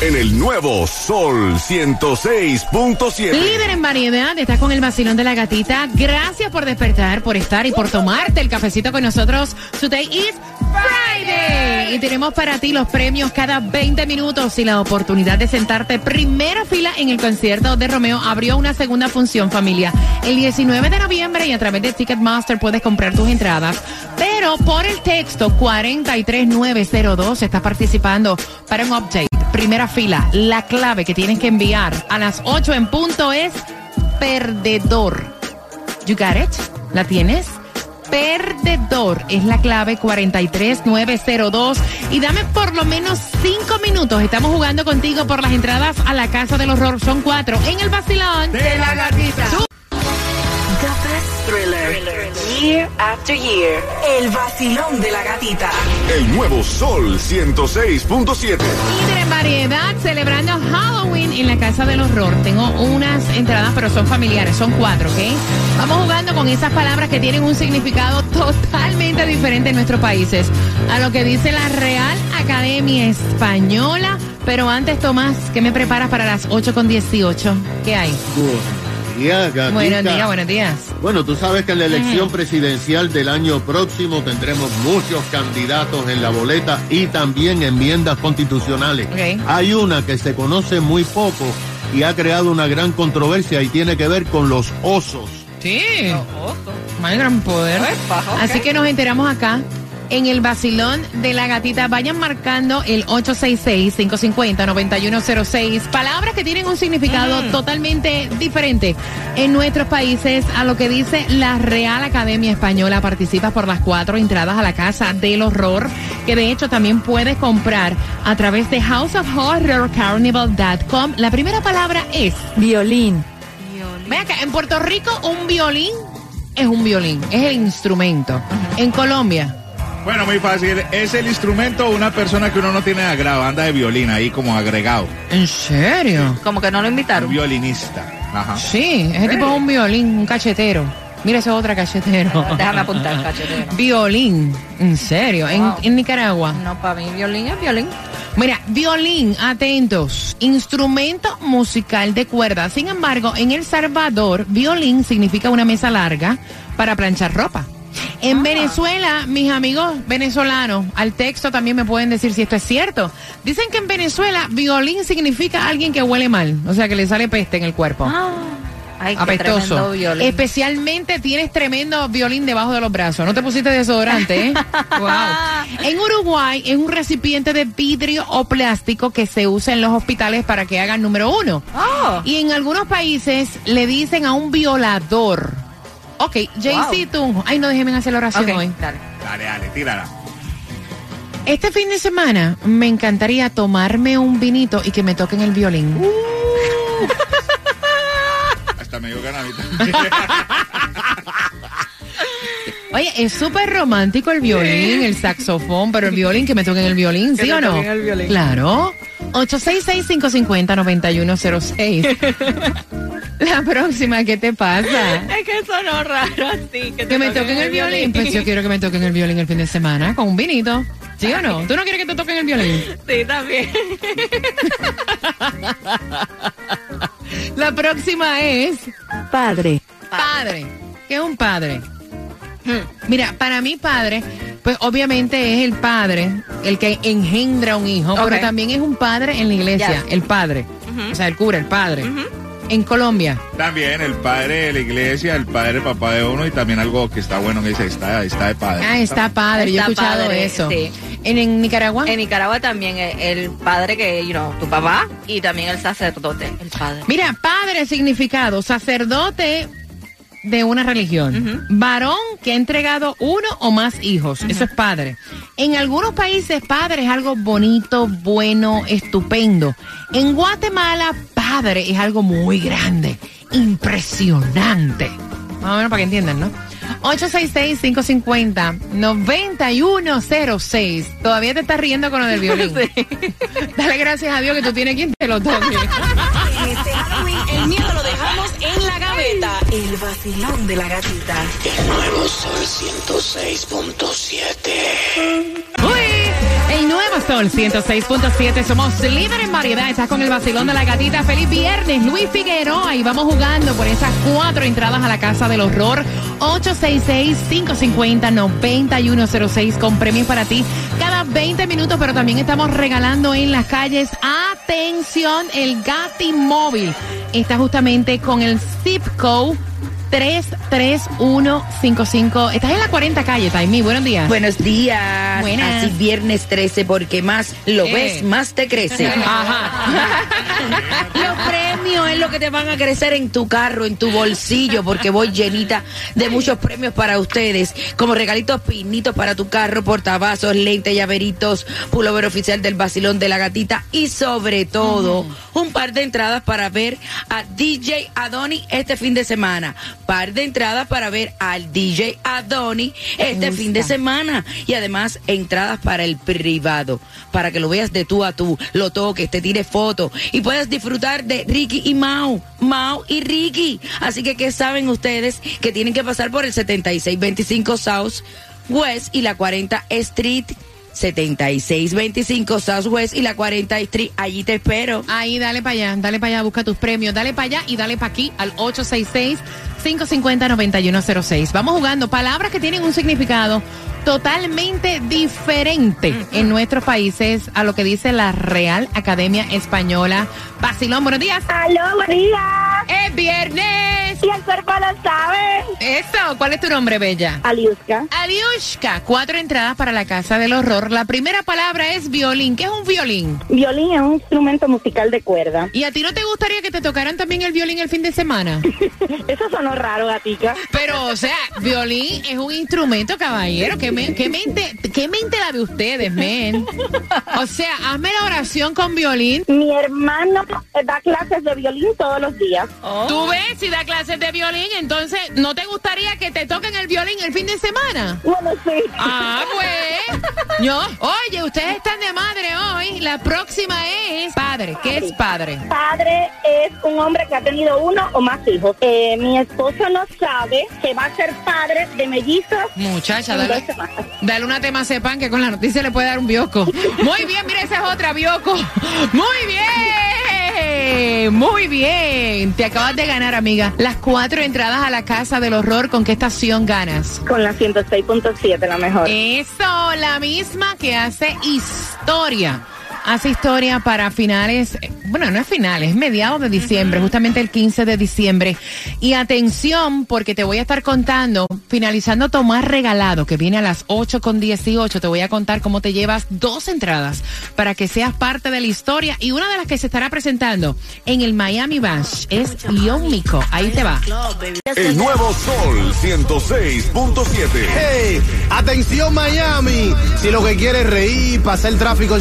En el nuevo Sol 106.7. Líder en variedad, estás con el vacilón de la gatita. Gracias por despertar, por estar y por tomarte el cafecito con nosotros. Today is Friday. Y tenemos para ti los premios cada 20 minutos y la oportunidad de sentarte primera fila en el concierto de Romeo. Abrió una segunda función, familia. El 19 de noviembre y a través de Ticketmaster puedes comprar tus entradas. Pero por el texto 43902 estás participando para un update. Primera fila. La clave que tienes que enviar a las 8 en punto es perdedor. You got it? ¿La tienes? Perdedor es la clave 43902 y dame por lo menos 5 minutos. Estamos jugando contigo por las entradas a la Casa del Horror. Son cuatro en el vacilón de la gatita. Thriller. Year after year. El vacilón de la gatita. El nuevo Sol 106.7. Líder en variedad celebrando Halloween en la Casa del Horror. Tengo unas entradas, pero son familiares, son cuatro, ¿ok? Vamos jugando con esas palabras que tienen un significado totalmente diferente en nuestros países. A lo que dice la Real Academia Española. Pero antes, Tomás, ¿qué me preparas para las 8 con 18? ¿Qué hay? Días, gatita. Buenos días, buenos días. Bueno, tú sabes que en la elección presidencial del año próximo tendremos muchos candidatos en la boleta y también enmiendas constitucionales. Ok. Hay una que se conoce muy poco y ha creado una gran controversia y tiene que ver con los osos. Sí. Más gran poder. Así que nos enteramos acá en el vacilón de la gatita. Vayan marcando el 866-550-9106. Palabras que tienen un significado totalmente diferente en nuestros países a lo que dice la Real Academia Española. Participas por las cuatro entradas a la Casa del Horror, que de hecho también puedes comprar a través de houseofhorrorcarnival.com. La primera palabra es Violín. Ve acá, en Puerto Rico un violín es un violín, es el instrumento. En Colombia, Bueno, muy fácil. Es el instrumento una persona que uno no tiene agrado, anda de violín ahí como agregado. ¿en serio? Como que no lo Un invitaron. violinista. Ajá. Sí, ese tipo es un violín, un cachetero. Mira ese otra cachetero. Déjame apuntar, cachetero. Violín, en serio, en, en Nicaragua. No, para mí violín es violín. Mira, violín, atentos, instrumento musical de cuerda. Sin embargo, en El Salvador, violín significa una mesa larga para planchar ropa. En Venezuela, mis amigos venezolanos, al texto también me pueden decir si esto es cierto. Dicen que en Venezuela, violín significa alguien que huele mal, o sea, que le sale peste en el cuerpo. Ay, qué tremendo Apestoso. violín. Especialmente tienes tremendo violín debajo de los brazos. No te pusiste desodorante, ¿eh? wow. En Uruguay es un recipiente de vidrio o plástico que se usa en los hospitales para que hagan número uno. Oh. Y en algunos países le dicen a un violador. Ok, JC Tunjo. Ay, no déjenme hacer la oración Ok, hoy. dale. Dale, dale, tírala. Este fin de semana me encantaría tomarme un vinito y que me toquen el violín. Hasta me dio ganadita. Oye, es súper romántico el violín, el saxofón, pero el violín, que me toquen el violín, ¿sí te o no? toquen el violín. Claro. 866-550-9106. La próxima, ¿qué te pasa? Es que sonó raro así. Que, Que me toquen el violín. Pues yo quiero que me toquen el violín el fin de semana con un vinito. ¿Sí o no? ¿Tú no quieres que te toquen el violín? Sí, también. La próxima es Padre. padre. ¿Qué es un padre? Mira, para mí padre, pues obviamente es el padre, el que engendra un hijo, Ok. pero también es un padre en la iglesia, el padre. O sea, el cura, el padre. En Colombia. También el padre de la iglesia, el padre papá de uno y también algo que está bueno que dice, está, está de padre. Ah, está padre, yo he Está escuchado padre, eso. sí. ¿En, en Nicaragua? En Nicaragua también el, el padre que, you know, tu papá y también el sacerdote, el padre. Mira, padre significado, sacerdote de una religión. Varón que ha entregado uno o más hijos. Eso es padre. En algunos países, padre es algo bonito, bueno, estupendo. En Guatemala, padre es algo muy grande, impresionante. Más o menos para que entiendan, ¿no? 866-550-9106. Todavía te estás riendo con lo del violín. Dale gracias a Dios que tú tienes quien te lo toque. Este Halloween, el miedo lo dejamos en la gaveta. El vacilón de la gatita. Uy, el nuevo Sol 106.7. Somos líderes en variedad. Estás con el vacilón de la gatita. Feliz viernes, Luis Figueroa. Y vamos jugando por esas cuatro entradas a la casa del horror. 866-550-9106 con premios para ti cada 20 minutos. Pero también estamos regalando en las calles. Atención, el Gati Móvil está justamente con el zip code 33155. Estás en la 40 calle, Taimi. Buenos días. Buenos días. Buenas. Así viernes 13, porque más lo Eh. ves, más te crece. Ajá. Los premios es lo que te van a crecer en tu carro, en tu bolsillo, porque voy llenita de muchos premios para ustedes, como regalitos pinitos para tu carro, portavasos, lentes, llaveritos, pullover oficial del vacilón de la gatita y sobre todo un par de entradas para ver a DJ Adoni este fin de semana. Par de entradas para ver al DJ Adoni este fin de semana y además entradas para el privado, para que lo veas de tú a tú, lo toques, te tires fotos y puedas disfrutar de Ricky y Mau, Mau y Ricky. Así que, ¿qué saben ustedes? Que tienen que pasar por el 7625 South West y la 40 Street. 7625 Southwest y la 40 Street. Allí te espero. Ahí, dale para allá, dale para allá, busca tus premios, dale para allá y dale para aquí al 866-550-9106. Vamos jugando palabras que tienen un significado totalmente diferente en nuestros países a lo que dice la Real Academia Española. Basilón, buenos días. Aló, buen día. Es viernes. El cuerpo lo sabe. Eso, ¿cuál es tu nombre, Bella? Aliuska. Aliushka, cuatro entradas para la Casa del Horror. La primera palabra es violín. ¿Qué es un violín? Violín es un instrumento musical de cuerda. ¿Y a ti no te gustaría que te tocaran también el violín el fin de semana? Eso sonó raro, gatica. Pero, o sea, violín es un instrumento, caballero. ¿Qué, me- qué mente, ¿Qué mente la de ustedes, men? O sea, hazme la oración con violín. Mi hermano da clases de violín todos los días. Tú ves si da clases de violín, entonces, ¿no te gustaría que te toquen el violín el fin de semana? Bueno, sí. Ah, pues. Yo, oye, ustedes están de madre hoy. La próxima es padre. ¿Qué es padre? Padre es un hombre que ha tenido uno o más hijos. Eh, mi esposo no sabe que va a ser padre de mellizos Muchacha, dale, dale una tema pan que con la noticia le puede dar un bioco. Muy bien, mira, esa es otra bioco. Muy bien, muy bien. Te acabas de ganar, amiga. Las cuatro entradas a la casa del horror. ¿Con qué estación ganas? Con la 106.7, la mejor. Eso, la misma que hace historia. Hace historia para finales, bueno, no es finales, es mediados de diciembre, justamente el 15 de diciembre. Y atención, porque te voy a estar contando, finalizando Tomás Regalado, que viene a las 8 con 18, te voy a contar cómo te llevas dos entradas para que seas parte de la historia. Y una de las que se estará presentando en el Miami Bash es Yómico. Ahí te va. El nuevo Sol 106.7. Hey, atención Miami, si lo que quieres es reír, pasar el tráfico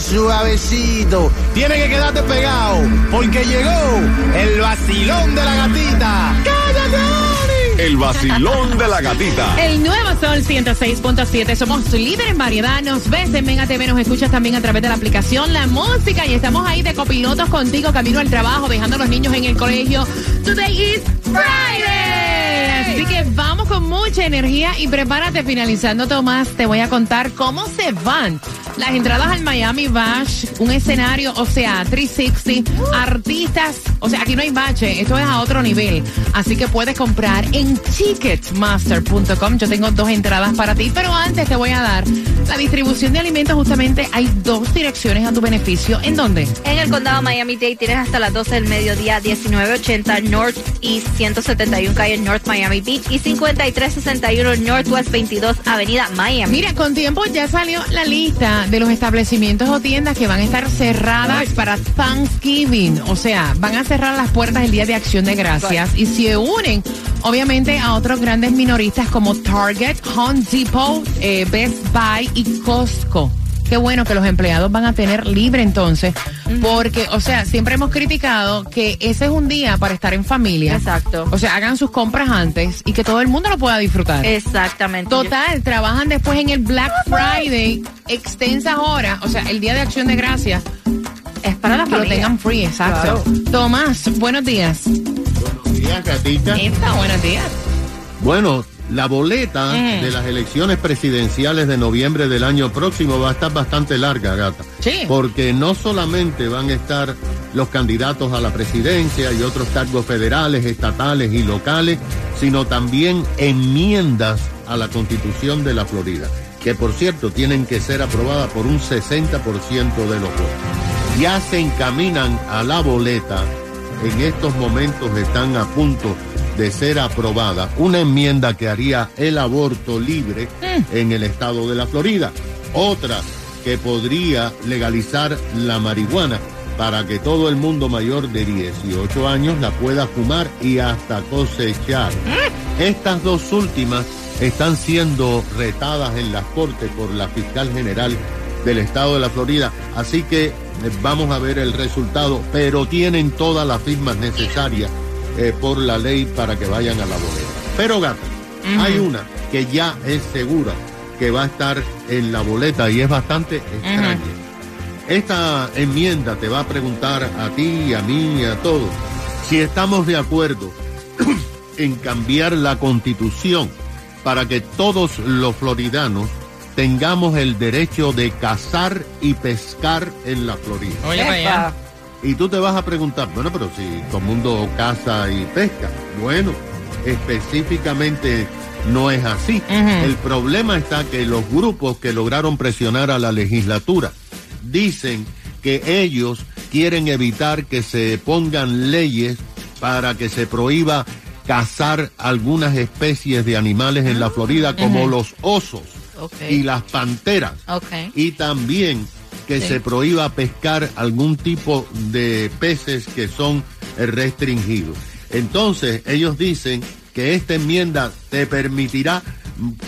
tiene que quedarte pegado, porque llegó el vacilón de la gatita. ¡Cállate, Oni! El vacilón de la gatita. El nuevo Sol 106.7. Somos tu líder en variedad. Nos ves en Mega TV, nos escuchas también a través de la aplicación La Música y estamos ahí de copilotos contigo, camino al trabajo, dejando a los niños en el colegio. Today is Friday. Así que vamos con mucha energía y prepárate. Finalizando, Tomás, te voy a contar cómo se van las entradas al Miami Bash, un escenario, o sea, 360, artistas, o sea, aquí no hay bache, esto es a otro nivel. Así que puedes comprar en ticketmaster.com. Yo tengo dos entradas para ti, pero antes te voy a dar la distribución de alimentos. Justamente hay dos direcciones a tu beneficio. ¿En dónde? En el condado Miami-Dade tienes hasta las 12 del mediodía 1980 North East 171 calle North Miami Beach y 5361 Northwest 22 Avenida Miami. Mira, con tiempo ya salió la lista de los establecimientos o tiendas que van a estar cerradas para Thanksgiving. O sea, van a cerrar las puertas el Día de Acción de Gracias y se unen, obviamente, a otros grandes minoristas como Target, Home Depot, eh, Best Buy y Costco. Qué bueno que los empleados van a tener libre entonces, porque, o sea, siempre hemos criticado que ese es un día para estar en familia. Exacto. O sea, hagan sus compras antes y que todo el mundo lo pueda disfrutar. Exactamente. Total, trabajan después en el Black Friday, extensas horas, o sea, el día de acción de gracias. Es para la Que lo tengan free, exacto. Tomás, buenos días. Buenos días, gatita. Esta, buenos días. Bueno, la boleta Mm. de las elecciones presidenciales de noviembre del año próximo va a estar bastante larga, gata. Sí. Porque no solamente van a estar los candidatos a la presidencia y otros cargos federales, estatales y locales, sino también enmiendas a la constitución de la Florida, que por cierto tienen que ser aprobadas por un 60% de los votos. Ya se encaminan a la boleta, en estos momentos están a punto de ser aprobada una enmienda que haría el aborto libre en el estado de la Florida. Otra que podría legalizar la marihuana para que todo el mundo mayor de 18 años la pueda fumar y hasta cosechar. Estas dos últimas están siendo retadas en las cortes por la fiscal general del estado de la Florida, así que eh, vamos a ver el resultado, pero tienen todas las firmas necesarias eh, por la ley para que vayan a la boleta. Pero gata, hay una que ya es segura que va a estar en la boleta y es bastante extraña. Esta enmienda te va a preguntar a ti, a mí, a todos, si estamos de acuerdo en cambiar la constitución para que todos los floridanos tengamos el derecho de cazar y pescar en la Florida. Oye. Y tú te vas a preguntar, bueno, pero si todo el mundo caza y pesca. Bueno, específicamente no es así. El problema está que los grupos que lograron presionar a la legislatura dicen que ellos quieren evitar que se pongan leyes para que se prohíba cazar algunas especies de animales en la Florida como los osos y las panteras y también que Sí. se prohíba pescar algún tipo de peces que son eh, restringidos. Entonces, ellos dicen que esta enmienda te permitirá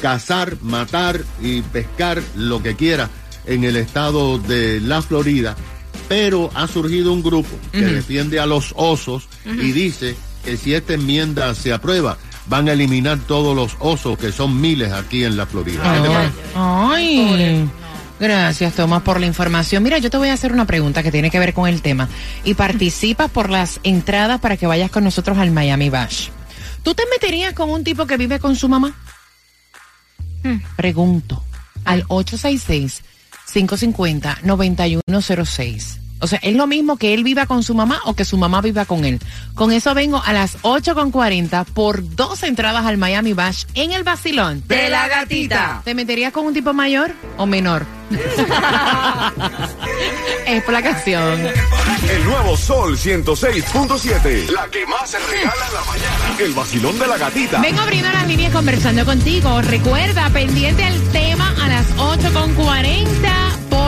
cazar, matar y pescar lo que quiera en el estado de la Florida, pero ha surgido un grupo que defiende a los osos y dice que si esta enmienda se aprueba, van a eliminar todos los osos, que son miles aquí en la Florida. ¿Qué te parece? Ay. Gracias, Tomás, por la información. Mira, yo te voy a hacer una pregunta que tiene que ver con el tema. Y participas por las entradas para que vayas con nosotros al Miami Bash. ¿Tú te meterías con un tipo que vive con su mamá? Pregunto. Al 866-550-9106. O sea, ¿es lo mismo que él viva con su mamá o que su mamá viva con él? Con eso vengo a las 8.40 por dos entradas al Miami Bash en el Basilón. De la gatita. ¿Te meterías con un tipo mayor o menor? es por la canción. El nuevo Sol 106.7. La que más se regala en la mañana. El vacilón de la gatita. Vengo abriendo las líneas conversando contigo. Recuerda, pendiente al tema a las 8.40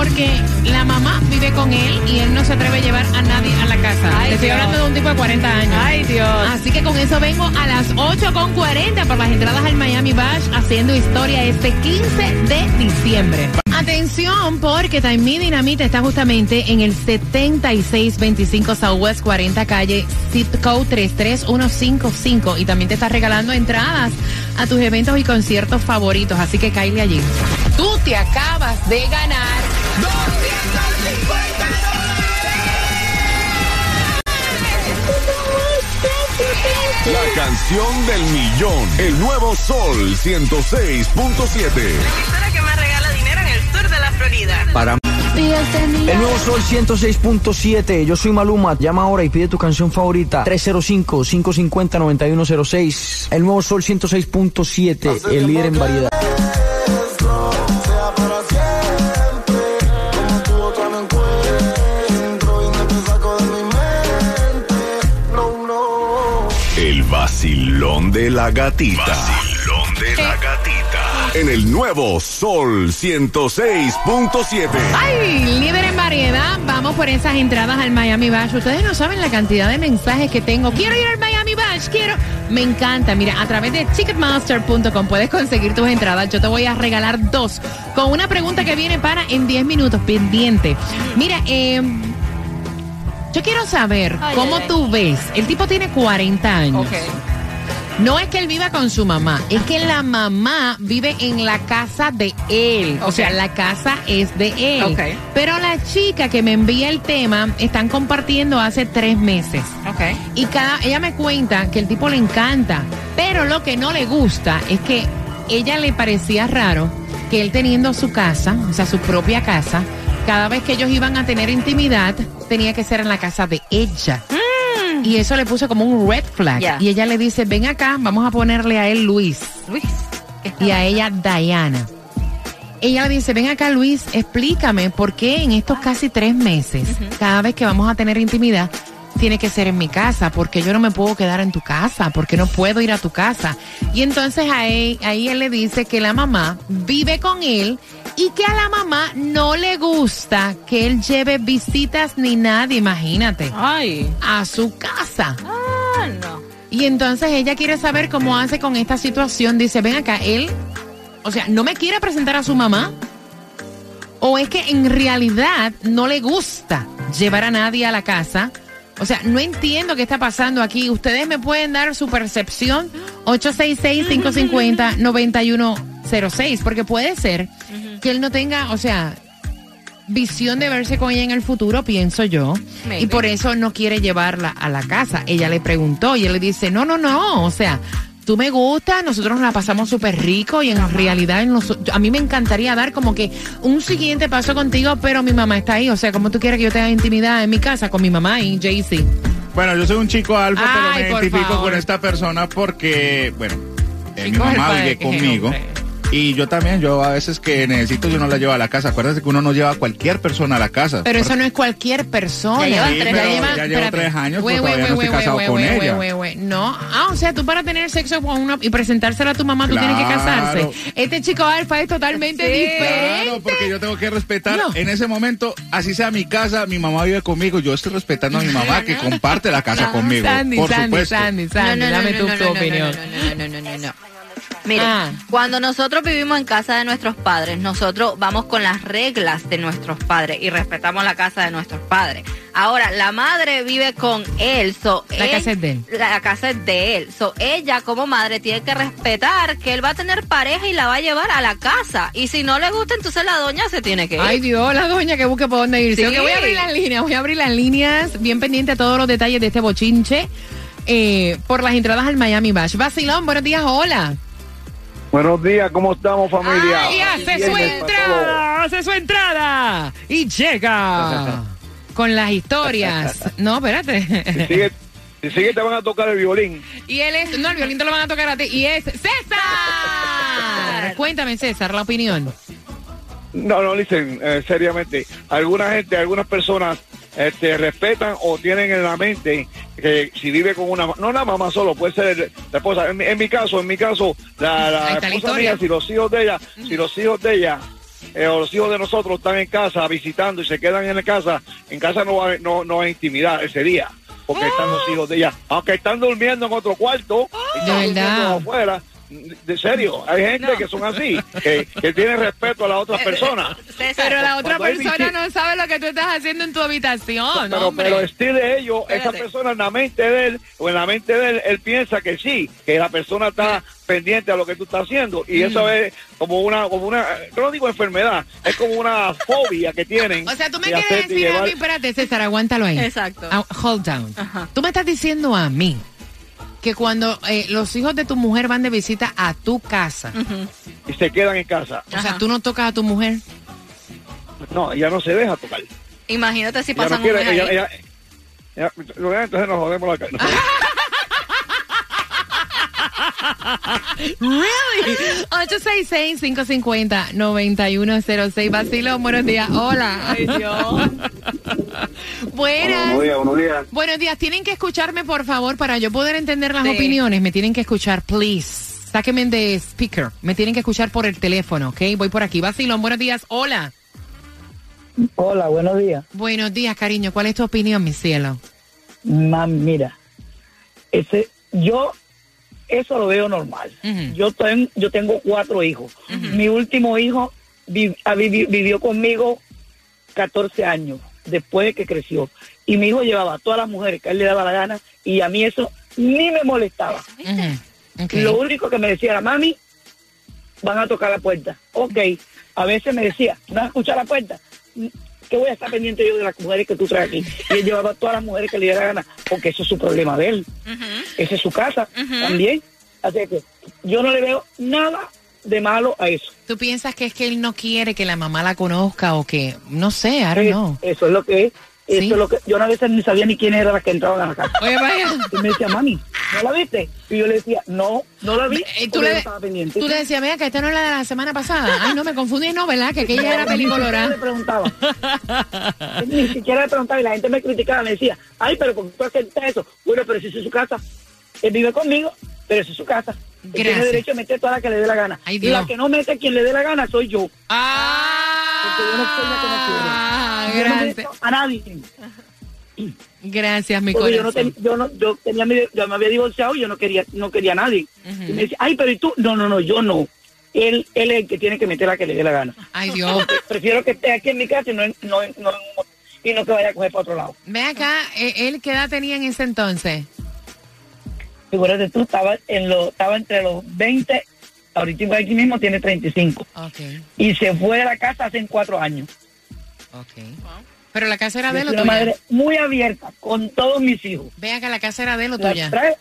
porque la mamá vive con él y él no se atreve a llevar a nadie a la casa. Ay, Te estoy Dios. hablando de un tipo de 40 años. Ay, Dios. Así que con eso vengo a las 8.40 por las entradas al Miami Bash haciendo historia este 15 de diciembre. Atención porque Time Me Dinamita está justamente en el 7625 Southwest 40 calle zip code 33155 y también te está regalando entradas a tus eventos y conciertos favoritos, así que cállate allí. Tú te acabas de ganar 250 La canción del millón. El nuevo Sol 106.7. emisora que más regala dinero en el sur de la Florida. Para el nuevo Sol 106.7. Yo soy Maluma. Llama ahora y pide tu canción favorita. 305-550-9106. El nuevo Sol 106.7. El líder en variedad. Vacilón de la gatita. Vacilón de la gatita. En el nuevo Sol 106.7. Ay, líder en variedad, vamos por esas entradas al Miami Bash. Ustedes no saben la cantidad de mensajes que tengo. Quiero ir al Miami Bash. Quiero. Me encanta. Mira, a través de Ticketmaster.com puedes conseguir tus entradas. Yo te voy a regalar dos con una pregunta que viene para en 10 minutos pendiente. Mira, eh, yo quiero saber Ay, cómo ay, ay. tú ves. El tipo tiene 40 años. No es que él viva con su mamá, es que la mamá vive en la casa de él. O sea, la casa es de él. Pero la chica que me envía el tema están compartiendo hace tres meses. Y cada, ella me cuenta que el tipo le encanta, pero lo que no le gusta es que ella le parecía raro que él teniendo su casa, o sea, su propia casa, cada vez que ellos iban a tener intimidad, tenía que ser en la casa de ella. Y eso le puso como un red flag. Y ella le dice, ven acá, vamos a ponerle a él Luis Luis. ¿qué está y a ella Diana. Ella le dice, ven acá Luis, explícame por qué en estos casi tres meses, cada vez que vamos a tener intimidad, tiene que ser en mi casa, porque yo no me puedo quedar en tu casa, porque no puedo ir a tu casa. Y entonces ahí, ahí él le dice que la mamá vive con él y que a la mamá no le gusta que él lleve visitas ni nada, imagínate, Ay. a su casa. Ah, no. Y entonces ella quiere saber cómo hace con esta situación. Dice, ven acá, él, o sea, no me quiere presentar a su mamá. O es que en realidad no le gusta llevar a nadie a la casa. O sea, no entiendo qué está pasando aquí. Ustedes me pueden dar su percepción 866-550-9106. Porque puede ser que él no tenga, o sea, visión de verse con ella en el futuro, pienso yo. Maybe. Y por eso no quiere llevarla a la casa. Ella le preguntó y él le dice, no, no, no, o sea, tú me gustas, nosotros nos la pasamos súper rico y en realidad nos- a mí me encantaría dar como que un siguiente paso contigo, pero mi mamá está ahí. O sea, como tú quieres que yo tenga intimidad en mi casa con mi mamá y Jay-Z. Bueno, yo soy un chico alfa, Ay, pero me identifico favor. con esta persona porque, bueno, eh, mi mamá vive ¿qué conmigo. hombre? Y yo también, yo a veces que necesito, yo no la llevo a la casa. Acuérdate que uno no lleva a cualquier persona a la casa. Pero eso no es cualquier persona. Ya Sí, tres pero años. ya llevo espérate. tres años, Güey, pero güey, todavía no estoy casado con ella. No. Ah, o sea, tú para tener sexo con una y presentársela a tu mamá, tú tienes que Claro. casarse. Este chico alfa es totalmente Sí. diferente. Claro, porque yo tengo que respetar No. en ese momento, así sea mi casa, mi mamá vive conmigo, yo estoy respetando a mi mamá que comparte la casa conmigo. Sandy, por Sandy, supuesto. Sandy, Sandy, dame tu, tu opinión. No, no, no, no, no. Mire, Ah. cuando nosotros vivimos en casa de nuestros padres, nosotros vamos con las reglas de nuestros padres y respetamos la casa de nuestros padres. Ahora, la madre vive con él, so La él- casa es de él. La casa es de él. So, ella como madre tiene que respetar que él va a tener pareja y la va a llevar a la casa. Y si no le gusta, entonces la doña se tiene que ir. Ay Dios, la doña que busque por dónde irse. Sí. Ok, voy a abrir las líneas, voy a abrir las líneas, bien pendiente a todos los detalles de este bochinche eh, por las entradas al Miami Bash. Vacilón, buenos días, hola. Buenos días, ¿cómo estamos familia? Ay, hace su entrada, hace su entrada y llega con las historias. No, espérate. Si sigue, si sigue te van a tocar el violín. Y él es, no, el violín te lo van a tocar a ti. Y es César. Cuéntame, César, la opinión. No, no, dicen eh, seriamente. Alguna gente, algunas personas este, respetan o tienen en la mente que si vive con una, no una mamá solo, puede ser la esposa. En, mi- en mi caso, en mi caso, la, la la esposa mía, si los hijos de ella, si los hijos de ella eh, o los hijos de nosotros están en casa visitando y se quedan en la casa, en casa no va, a- no, no hay intimidad ese día. Porque están los hijos de ella, aunque están durmiendo en otro cuarto, están De verdad. durmiendo afuera, de serio, hay gente que son así, que, que tienen respeto a las otras personas. Pero la otra Cuando persona no sabe lo que tú estás haciendo en tu habitación, pero, hombre. pero estilo de ellos, esa persona en la mente de él, o en la mente de él, él piensa que sí, que la persona está pendiente a lo que tú estás haciendo. Y Mm. eso es como una, como una, yo no digo enfermedad, es como una fobia que tienen. O sea, tú me de quieres decir a llevar- mí, espérate, César, aguántalo ahí. Exacto. Ah, hold down. Ajá. Tú me estás diciendo a mí que cuando eh, los hijos de tu mujer van de visita a tu casa, y se quedan en casa. o sea, tú no tocas a tu mujer. No, ella no se deja tocar. Imagínate si pasan no quiere, un mes ella, ahí. ella- ella- entonces nos jodemos la cara. Really? 866-550-9106. Vacilón, buenos días. Hola. Ay, Dios. Buenas. Buenos días, buenos días. Buenos días. Tienen que escucharme, por favor, para yo poder entender las Sí. opiniones. Me tienen que escuchar, please. Sáquenme de speaker. Me tienen que escuchar por el teléfono, ¿ok? Voy por aquí. Vacilón, buenos días. Hola. Hola, buenos días. Buenos días, cariño. ¿Cuál es tu opinión, mi cielo? Mam, mira, ese yo eso lo veo normal. Yo ten- yo tengo cuatro hijos. Mi último hijo vi- ha vivi- vivió conmigo 14 años después de que creció. Y mi hijo llevaba a todas las mujeres que a él le daba la gana y a mí eso ni me molestaba. Lo único que me decía era, mami, van a tocar la puerta. Ok, a veces me decía, ¿no vas a escuchar la puerta? que voy a estar pendiente yo de las mujeres que tú traes aquí? Y él llevaba a todas las mujeres que le diera la gana, porque eso es su problema de él. Esa es su casa también. Así que yo no le veo nada de malo a eso. ¿Tú piensas que es que él no quiere que la mamá la conozca o que, no sé, I don't know? Eso es lo que es. Eso Sí. es lo que yo a veces ni sabía ni quién era la que entraban a la casa. Oye, vaya. Y me decía, mami, ¿no la viste? Y yo le decía, no, no la vi. Eh, tú le- estaba pendiente. Tú le decías, mira, que esta no es la de la semana pasada. Ay, no, me confundí, no, ¿verdad? Que aquella era Ni siquiera pelicolora. le preguntaba. Ni siquiera le preguntaba y la gente me criticaba, me decía, ay, pero ¿por qué tú aceptas eso? Bueno, pero si es su casa. Él vive conmigo, pero esa es su casa. Tiene derecho a meter toda la que le dé la gana. Ay, y la que no mete quien le dé la gana soy yo. Ah, Porque yo no soy la que no quiero. Yo no gracias. meto a nadie. Gracias, mi Porque yo no, corazón. ten- yo no, yo tenía mi, yo me había divorciado y yo no quería, no quería a nadie. Y me decía, ay, pero ¿y tú? No, no, no, yo no. Él, él es el que tiene que meter la que le dé la gana. Ay, Dios. Prefiero que esté aquí en mi casa y no, en- no, no, y no que vaya a coger para otro lado. Ve acá, eh, ¿él qué edad tenía en ese entonces? Figúrate tú, estaba, en lo, estaba entre los 20, ahorita aquí mismo tiene 35. Ok, Y se fue de la casa hace cuatro años. ok. Pero la casa era de él o tuya. madre muy abierta con todos mis hijos. Ve acá, la casa era de él o tuya. trae-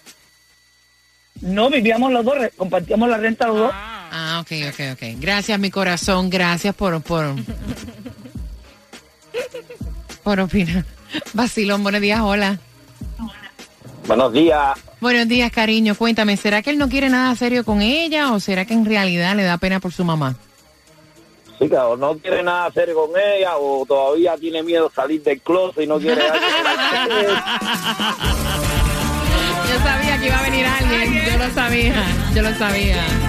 No, vivíamos los dos, compartíamos la renta los dos. Ah, ok, ok, ok. Gracias, mi corazón. Gracias por, por, por opinar. Vacilón, buenos días, hola. Buenos días. Buenos días, cariño. Cuéntame, ¿será que él no quiere nada serio con ella o será que en realidad le da pena por su mamá? Sí, que o no quiere nada hacer con ella o todavía tiene miedo salir del closet y no quiere Yo sabía que iba a venir alguien. Yo lo sabía. Yo lo sabía.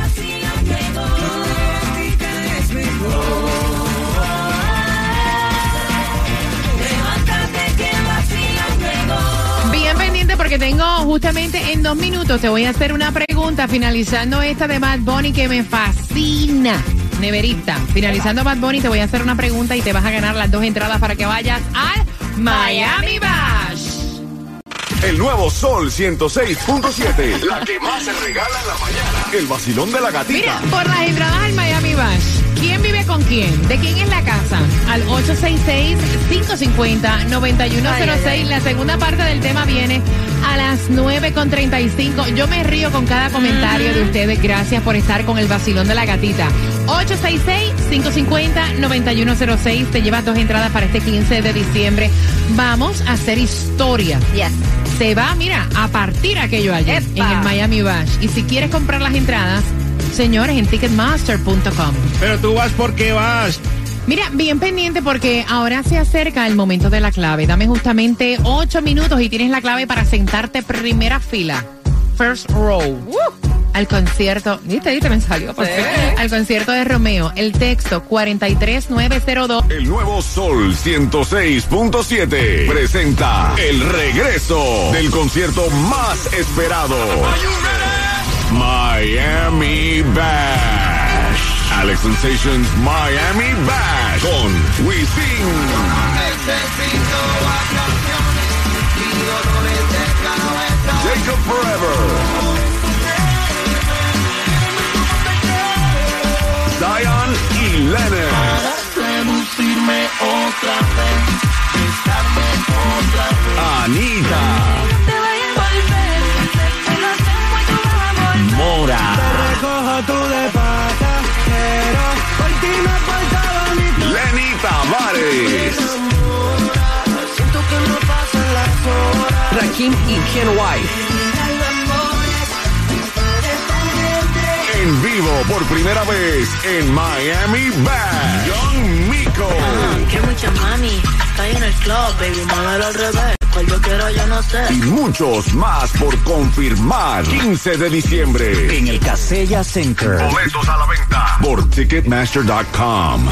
Porque tengo justamente en dos minutos te voy a hacer una pregunta finalizando esta de Bad Bunny que me fascina. Neverita. Finalizando Bad Bunny te voy a hacer una pregunta y te vas a ganar las dos entradas para que vayas al Miami Bash. El nuevo Sol 106.7. La que más se regala en la mañana. El vacilón de la Mira, gatita. por las entradas al Miami Bash, ¿quién vive con quién? ¿De quién es la casa? Al 866-550-9106. La segunda parte del tema viene a las 9.35. Yo me río con cada comentario de ustedes. Gracias por estar con el vacilón de la gatita. 866-550-9106. Te llevas dos entradas para este 15 de diciembre. Vamos a hacer historia. Se va, mira, a partir aquello ayer en el Miami Bash. Y si quieres comprar las entradas, señores, en ticketmaster.com. Pero tú vas porque vas. Mira, bien pendiente porque ahora se acerca el momento de la clave. Dame justamente ocho minutos y tienes la clave para sentarte primera fila. First row. Al concierto, viste, viste, me salió. fin. Al concierto de Romeo. El texto 43902. El nuevo Sol 106.7 presenta el regreso del concierto más esperado. Miami Bash. Alex Sensations Miami Bash con Wisin. Jacob Forever. Zion y Lennon. Rakim y Ken White. En vivo por primera vez en Miami Bash. Young Miko. Que mucha mami, está en el club, baby, muévelo al revés. Yo quiero, yo no sé. Y muchos más por confirmar. 15 de diciembre. En el Casella Center. Boletos a la venta por Ticketmaster.com.